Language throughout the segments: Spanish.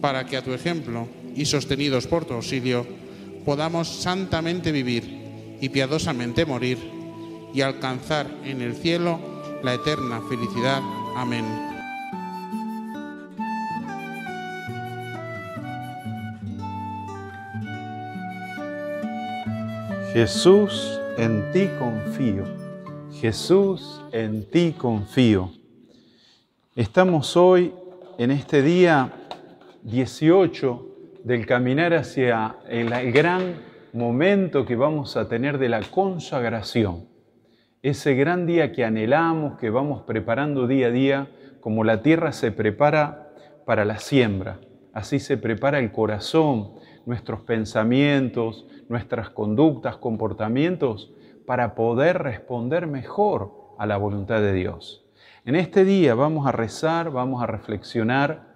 para que a tu ejemplo y sostenidos por tu auxilio, podamos santamente vivir y piadosamente morir y alcanzar en el cielo la eterna felicidad. Amén. Jesús, en ti confío. Jesús, en ti confío. Estamos hoy en este día 18 del caminar hacia el gran momento que vamos a tener de la consagración. Ese gran día que anhelamos, que vamos preparando día a día, como la tierra se prepara para la siembra. Así se prepara el corazón, nuestros pensamientos, nuestras conductas, comportamientos, para poder responder mejor a la voluntad de Dios. En este día vamos a rezar, vamos a reflexionar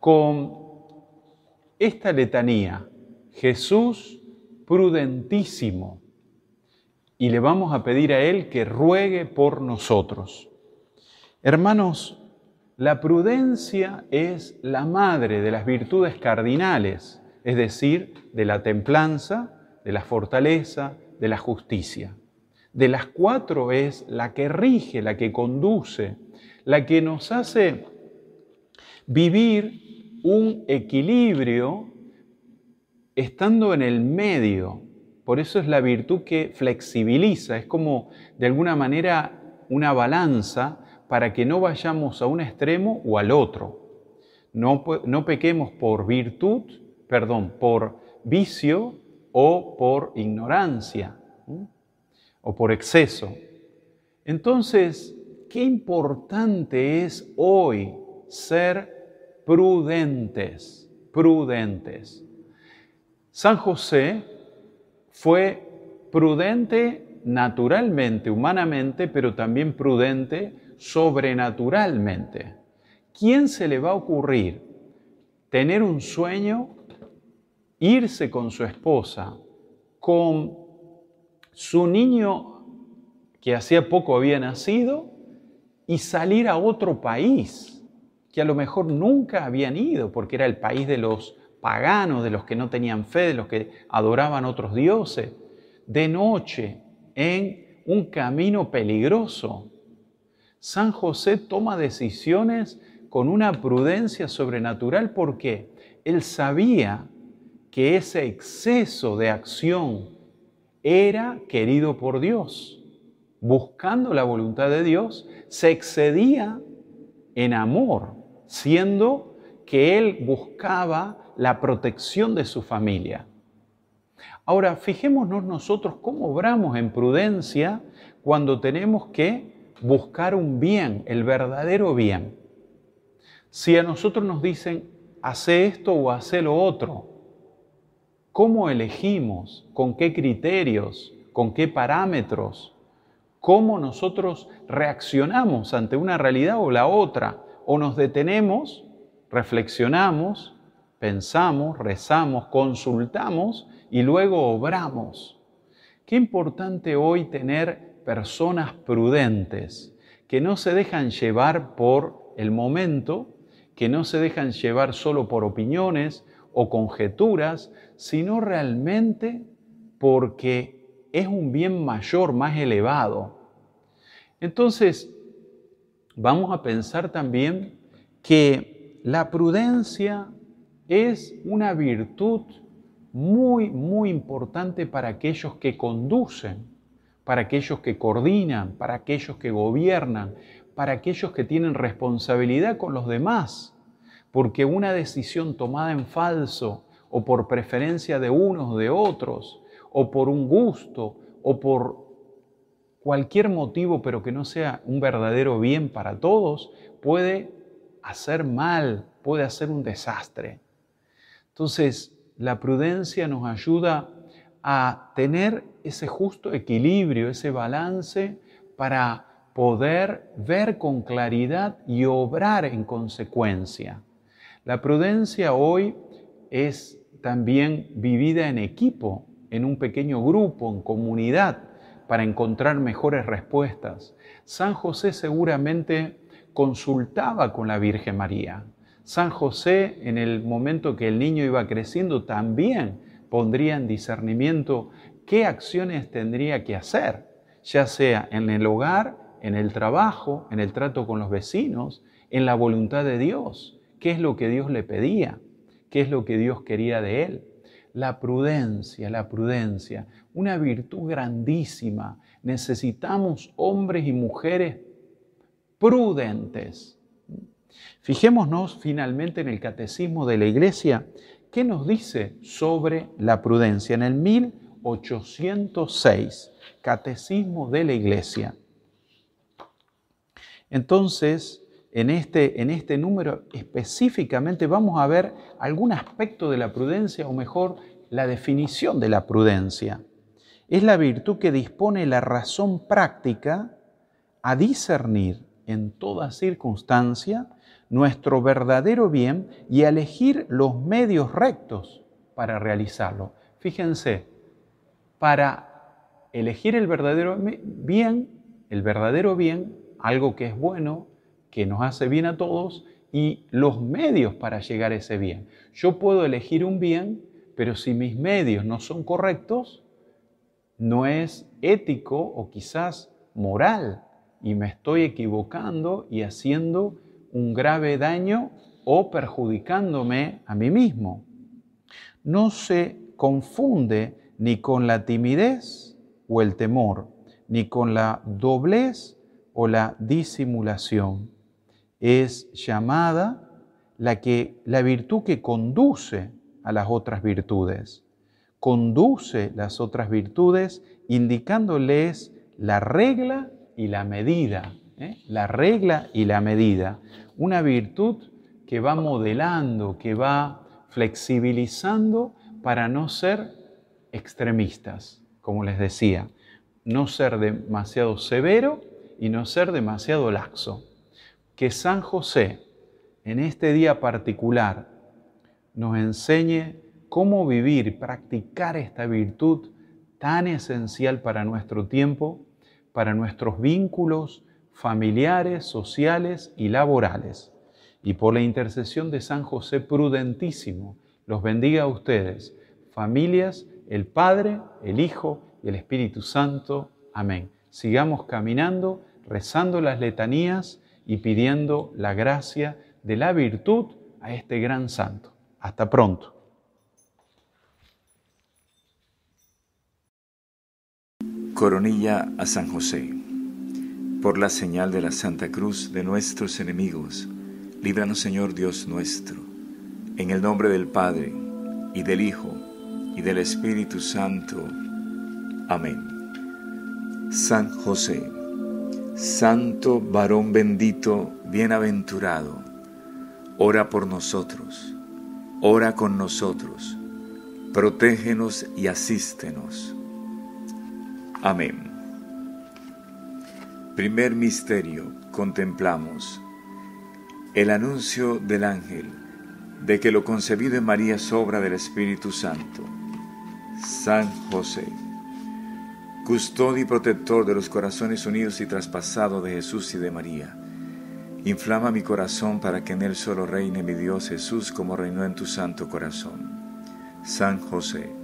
con esta letanía, Jesús prudentísimo, y le vamos a pedir a Él que ruegue por nosotros. Hermanos, la prudencia es la madre de las virtudes cardinales, es decir, de la templanza, de la fortaleza, de la justicia. De las cuatro es la que rige, la que conduce, la que nos hace vivir un equilibrio estando en el medio. Por eso es la virtud que flexibiliza, es como de alguna manera una balanza para que no vayamos a un extremo o al otro. No, no pequemos por virtud, perdón, por vicio o por ignorancia o por exceso. Entonces, qué importante es hoy ser prudentes, prudentes. San José fue prudente naturalmente, humanamente, pero también prudente sobrenaturalmente. ¿Quién se le va a ocurrir tener un sueño irse con su esposa, con su niño que hacía poco había nacido y salir a otro país que a lo mejor nunca habían ido porque era el país de los paganos, de los que no tenían fe, de los que adoraban otros dioses, de noche en un camino peligroso. San José toma decisiones con una prudencia sobrenatural porque él sabía que ese exceso de acción era querido por Dios. Buscando la voluntad de Dios, se excedía en amor, siendo que él buscaba la protección de su familia. Ahora, fijémonos nosotros cómo obramos en prudencia cuando tenemos que buscar un bien, el verdadero bien. Si a nosotros nos dicen, hace esto o hace lo otro, ¿Cómo elegimos? ¿Con qué criterios? ¿Con qué parámetros? ¿Cómo nosotros reaccionamos ante una realidad o la otra? ¿O nos detenemos, reflexionamos, pensamos, rezamos, consultamos y luego obramos? Qué importante hoy tener personas prudentes, que no se dejan llevar por el momento, que no se dejan llevar solo por opiniones o conjeturas, sino realmente porque es un bien mayor, más elevado. Entonces, vamos a pensar también que la prudencia es una virtud muy, muy importante para aquellos que conducen, para aquellos que coordinan, para aquellos que gobiernan, para aquellos que tienen responsabilidad con los demás, porque una decisión tomada en falso o por preferencia de unos de otros, o por un gusto, o por cualquier motivo, pero que no sea un verdadero bien para todos, puede hacer mal, puede hacer un desastre. Entonces, la prudencia nos ayuda a tener ese justo equilibrio, ese balance para poder ver con claridad y obrar en consecuencia. La prudencia hoy es también vivida en equipo, en un pequeño grupo, en comunidad, para encontrar mejores respuestas. San José seguramente consultaba con la Virgen María. San José, en el momento que el niño iba creciendo, también pondría en discernimiento qué acciones tendría que hacer, ya sea en el hogar, en el trabajo, en el trato con los vecinos, en la voluntad de Dios, qué es lo que Dios le pedía, qué es lo que Dios quería de él. La prudencia, la prudencia, una virtud grandísima. Necesitamos hombres y mujeres prudentes Fijémonos finalmente en el catecismo de la Iglesia. ¿Qué nos dice sobre la prudencia? En el 1806, catecismo de la Iglesia. Entonces, en este, en este número específicamente vamos a ver algún aspecto de la prudencia, o mejor, la definición de la prudencia. Es la virtud que dispone la razón práctica a discernir en toda circunstancia nuestro verdadero bien y a elegir los medios rectos para realizarlo. Fíjense, para elegir el verdadero bien, el verdadero bien, algo que es bueno, que nos hace bien a todos, y los medios para llegar a ese bien. Yo puedo elegir un bien, pero si mis medios no son correctos, no es ético o quizás moral y me estoy equivocando y haciendo un grave daño o perjudicándome a mí mismo. No se confunde ni con la timidez o el temor, ni con la doblez o la disimulación. Es llamada la, que, la virtud que conduce a las otras virtudes. Conduce las otras virtudes indicándoles la regla y la medida. ¿eh? La regla y la medida una virtud que va modelando, que va flexibilizando para no ser extremistas, como les decía, no ser demasiado severo y no ser demasiado laxo. Que San José, en este día particular, nos enseñe cómo vivir, practicar esta virtud tan esencial para nuestro tiempo, para nuestros vínculos, familiares, sociales y laborales. Y por la intercesión de San José prudentísimo, los bendiga a ustedes, familias, el Padre, el Hijo y el Espíritu Santo. Amén. Sigamos caminando, rezando las letanías y pidiendo la gracia de la virtud a este gran santo. Hasta pronto. Coronilla a San José por la señal de la Santa Cruz de nuestros enemigos, líbranos Señor Dios nuestro, en el nombre del Padre, y del Hijo, y del Espíritu Santo. Amén. San José, Santo varón bendito, bienaventurado, ora por nosotros, ora con nosotros, protégenos y asístenos. Amén. Primer misterio, contemplamos el anuncio del ángel de que lo concebido en María es obra del Espíritu Santo. San José, custodio y protector de los corazones unidos y traspasados de Jesús y de María. Inflama mi corazón para que en él solo reine mi Dios Jesús como reinó en tu santo corazón. San José,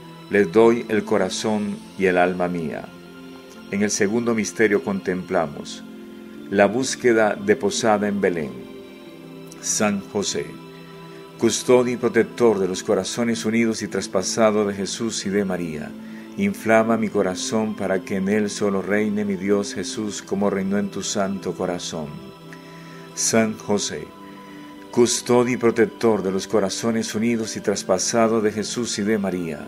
les doy el corazón y el alma mía. En el segundo misterio contemplamos la búsqueda de posada en Belén. San José, custodio y protector de los corazones unidos y traspasados de Jesús y de María Inflama mi corazón para que en él solo reine mi Dios Jesús como reinó en tu santo corazón. San José, custodio y protector de los corazones unidos y traspasados de Jesús y de María,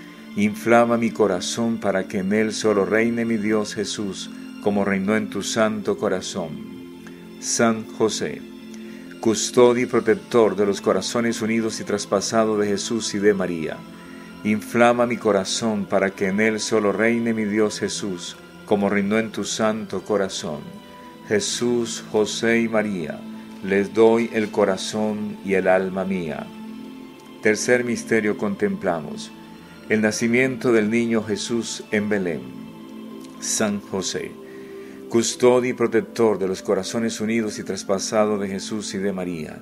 inflama mi corazón para que en él solo reine mi Dios Jesús como reinó en tu santo corazón. San José, custodio y protector de los corazones unidos y traspasados de Jesús y de María, Inflama mi corazón para que en él solo reine mi Dios Jesús, como reinó en tu santo corazón. Jesús, José y María, les doy el corazón y el alma mía. Tercer misterio contemplamos. El nacimiento del niño Jesús en Belén. San José, custodio y protector de los corazones unidos y traspasados de Jesús y de María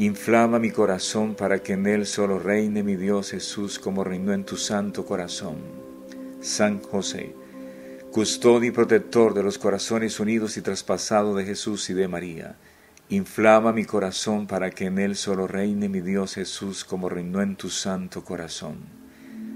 Inflama mi corazón para que en él solo reine mi Dios Jesús como reinó en tu santo corazón. San José, custodio y protector de los corazones unidos y traspasados de Jesús y de María, inflama mi corazón para que en él solo reine mi Dios Jesús como reinó en tu santo corazón.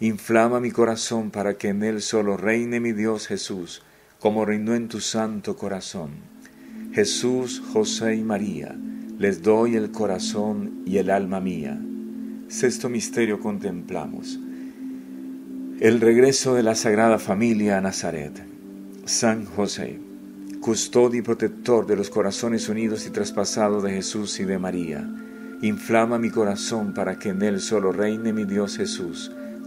inflama mi corazón para que en él solo reine mi Dios Jesús, como reinó en tu santo corazón. Jesús, José y María, les doy el corazón y el alma mía. Sexto misterio contemplamos. El regreso de la Sagrada Familia a Nazaret. San José, custodio y protector de los corazones unidos y traspasados de Jesús y de María, inflama mi corazón para que en él solo reine mi Dios Jesús,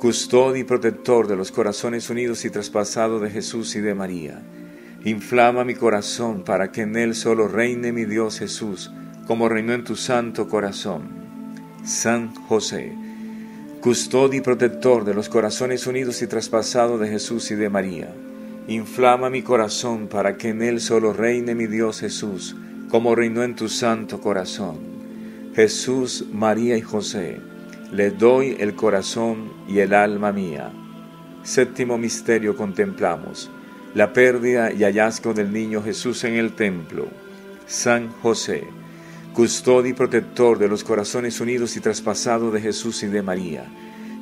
custodio y protector de los corazones unidos y traspasados de Jesús y de María, inflama mi corazón para que en él solo reine mi Dios Jesús, como reinó en tu santo corazón. San José, custodio y protector de los corazones unidos y traspasados de Jesús y de María, inflama mi corazón para que en él solo reine mi Dios Jesús, como reinó en tu santo corazón. Jesús, María y José, le doy el corazón y el alma mía. Séptimo misterio contemplamos, la pérdida y hallazgo del niño Jesús en el templo. San José, custodio y protector de los corazones unidos y traspasados de Jesús y de María,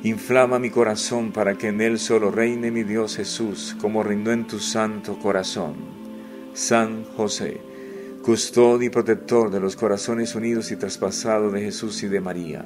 inflama mi corazón para que en él solo reine mi Dios Jesús, como reinó en tu santo corazón. San José, custodio y protector de los corazones unidos y traspasados de Jesús y de María,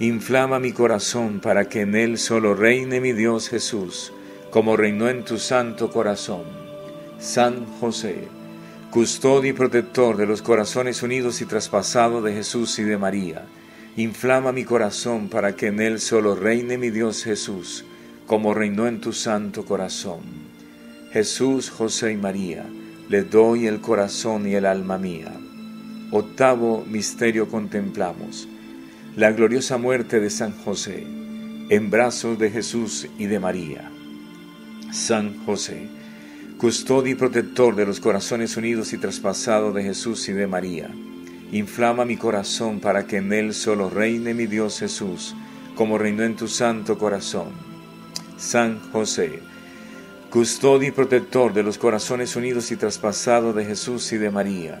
inflama mi corazón para que en él solo reine mi Dios Jesús, como reinó en tu santo corazón. San José, custodio y protector de los corazones unidos y traspasados de Jesús y de María, inflama mi corazón para que en él solo reine mi Dios Jesús, como reinó en tu santo corazón. Jesús, José y María, le doy el corazón y el alma mía. Octavo misterio contemplamos, la gloriosa muerte de San José, en brazos de Jesús y de María. San José, custodio y protector de los corazones unidos y traspasados de Jesús y de María, inflama mi corazón para que en él solo reine mi Dios Jesús, como reinó en tu santo corazón. San José, custodio y protector de los corazones unidos y traspasados de Jesús y de María,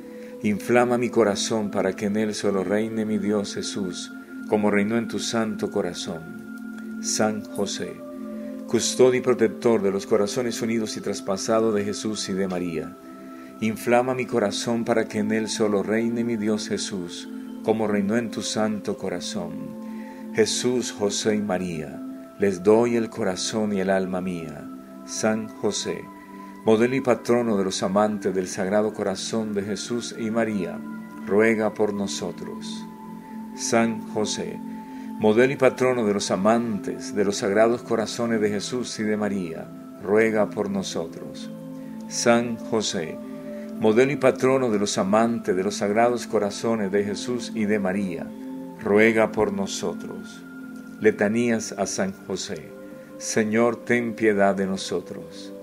inflama mi corazón para que en él solo reine mi Dios Jesús, como reinó en tu santo corazón. San José, custodio y protector de los corazones unidos y traspasados de Jesús y de María, inflama mi corazón para que en él solo reine mi Dios Jesús, como reinó en tu santo corazón. Jesús, José y María, les doy el corazón y el alma mía. San José, modelo y patrono de los amantes del Sagrado Corazón de Jesús y María, ruega por nosotros. San José, modelo y patrono de los amantes de los sagrados corazones de Jesús y de María, ruega por nosotros. San José, modelo y patrono de los amantes de los sagrados corazones de Jesús y de María, ruega por nosotros. Letanías a San José. Señor, ten piedad de nosotros.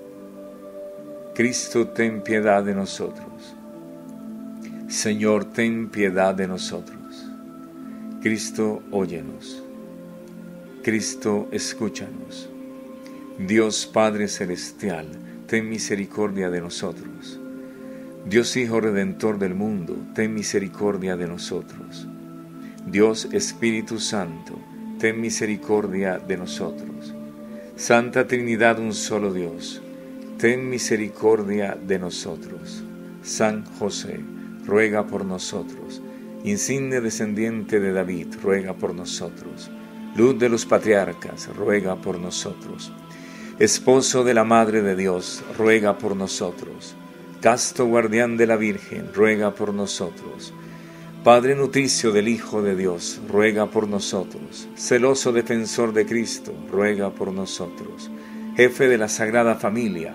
Cristo, ten piedad de nosotros. Señor, ten piedad de nosotros. Cristo, óyenos. Cristo, escúchanos. Dios Padre Celestial, ten misericordia de nosotros. Dios Hijo Redentor del mundo, ten misericordia de nosotros. Dios Espíritu Santo, ten misericordia de nosotros. Santa Trinidad, un solo Dios, ten misericordia de nosotros. San José, ruega por nosotros. Insigne descendiente de David, ruega por nosotros. Luz de los patriarcas, ruega por nosotros. Esposo de la Madre de Dios, ruega por nosotros. Casto guardián de la Virgen, ruega por nosotros. Padre nutricio del Hijo de Dios, ruega por nosotros. Celoso defensor de Cristo, ruega por nosotros. Jefe de la Sagrada Familia,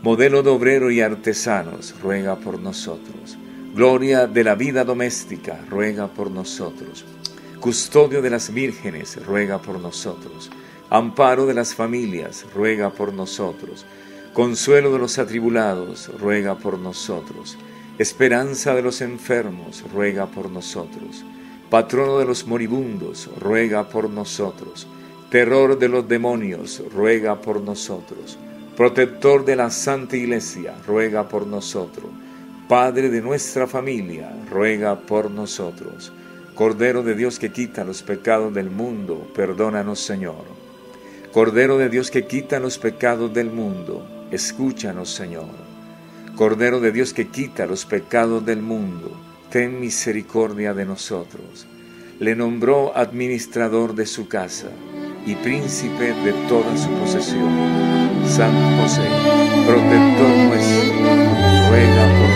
Modelo de obrero y artesanos, ruega por nosotros. Gloria de la vida doméstica, ruega por nosotros. Custodio de las vírgenes, ruega por nosotros. Amparo de las familias, ruega por nosotros. Consuelo de los atribulados, ruega por nosotros. Esperanza de los enfermos, ruega por nosotros. Patrono de los moribundos, ruega por nosotros. Terror de los demonios, ruega por nosotros. Protector de la Santa Iglesia, ruega por nosotros. Padre de nuestra familia, ruega por nosotros. Cordero de Dios que quita los pecados del mundo, perdónanos Señor. Cordero de Dios que quita los pecados del mundo, escúchanos Señor. Cordero de Dios que quita los pecados del mundo, ten misericordia de nosotros. Le nombró administrador de su casa y príncipe de toda su posesión. San José, protector nuestro, ruega.